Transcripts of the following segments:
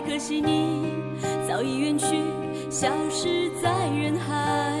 可惜你早已远去，消失在人海。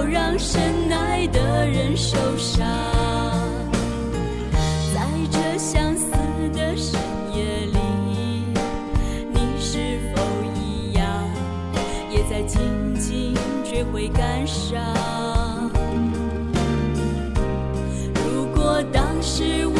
要让深爱的人受伤？在这相思的深夜里，你是否一样，也在静静追悔感伤？如果当时我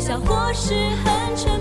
笑，或是很沉。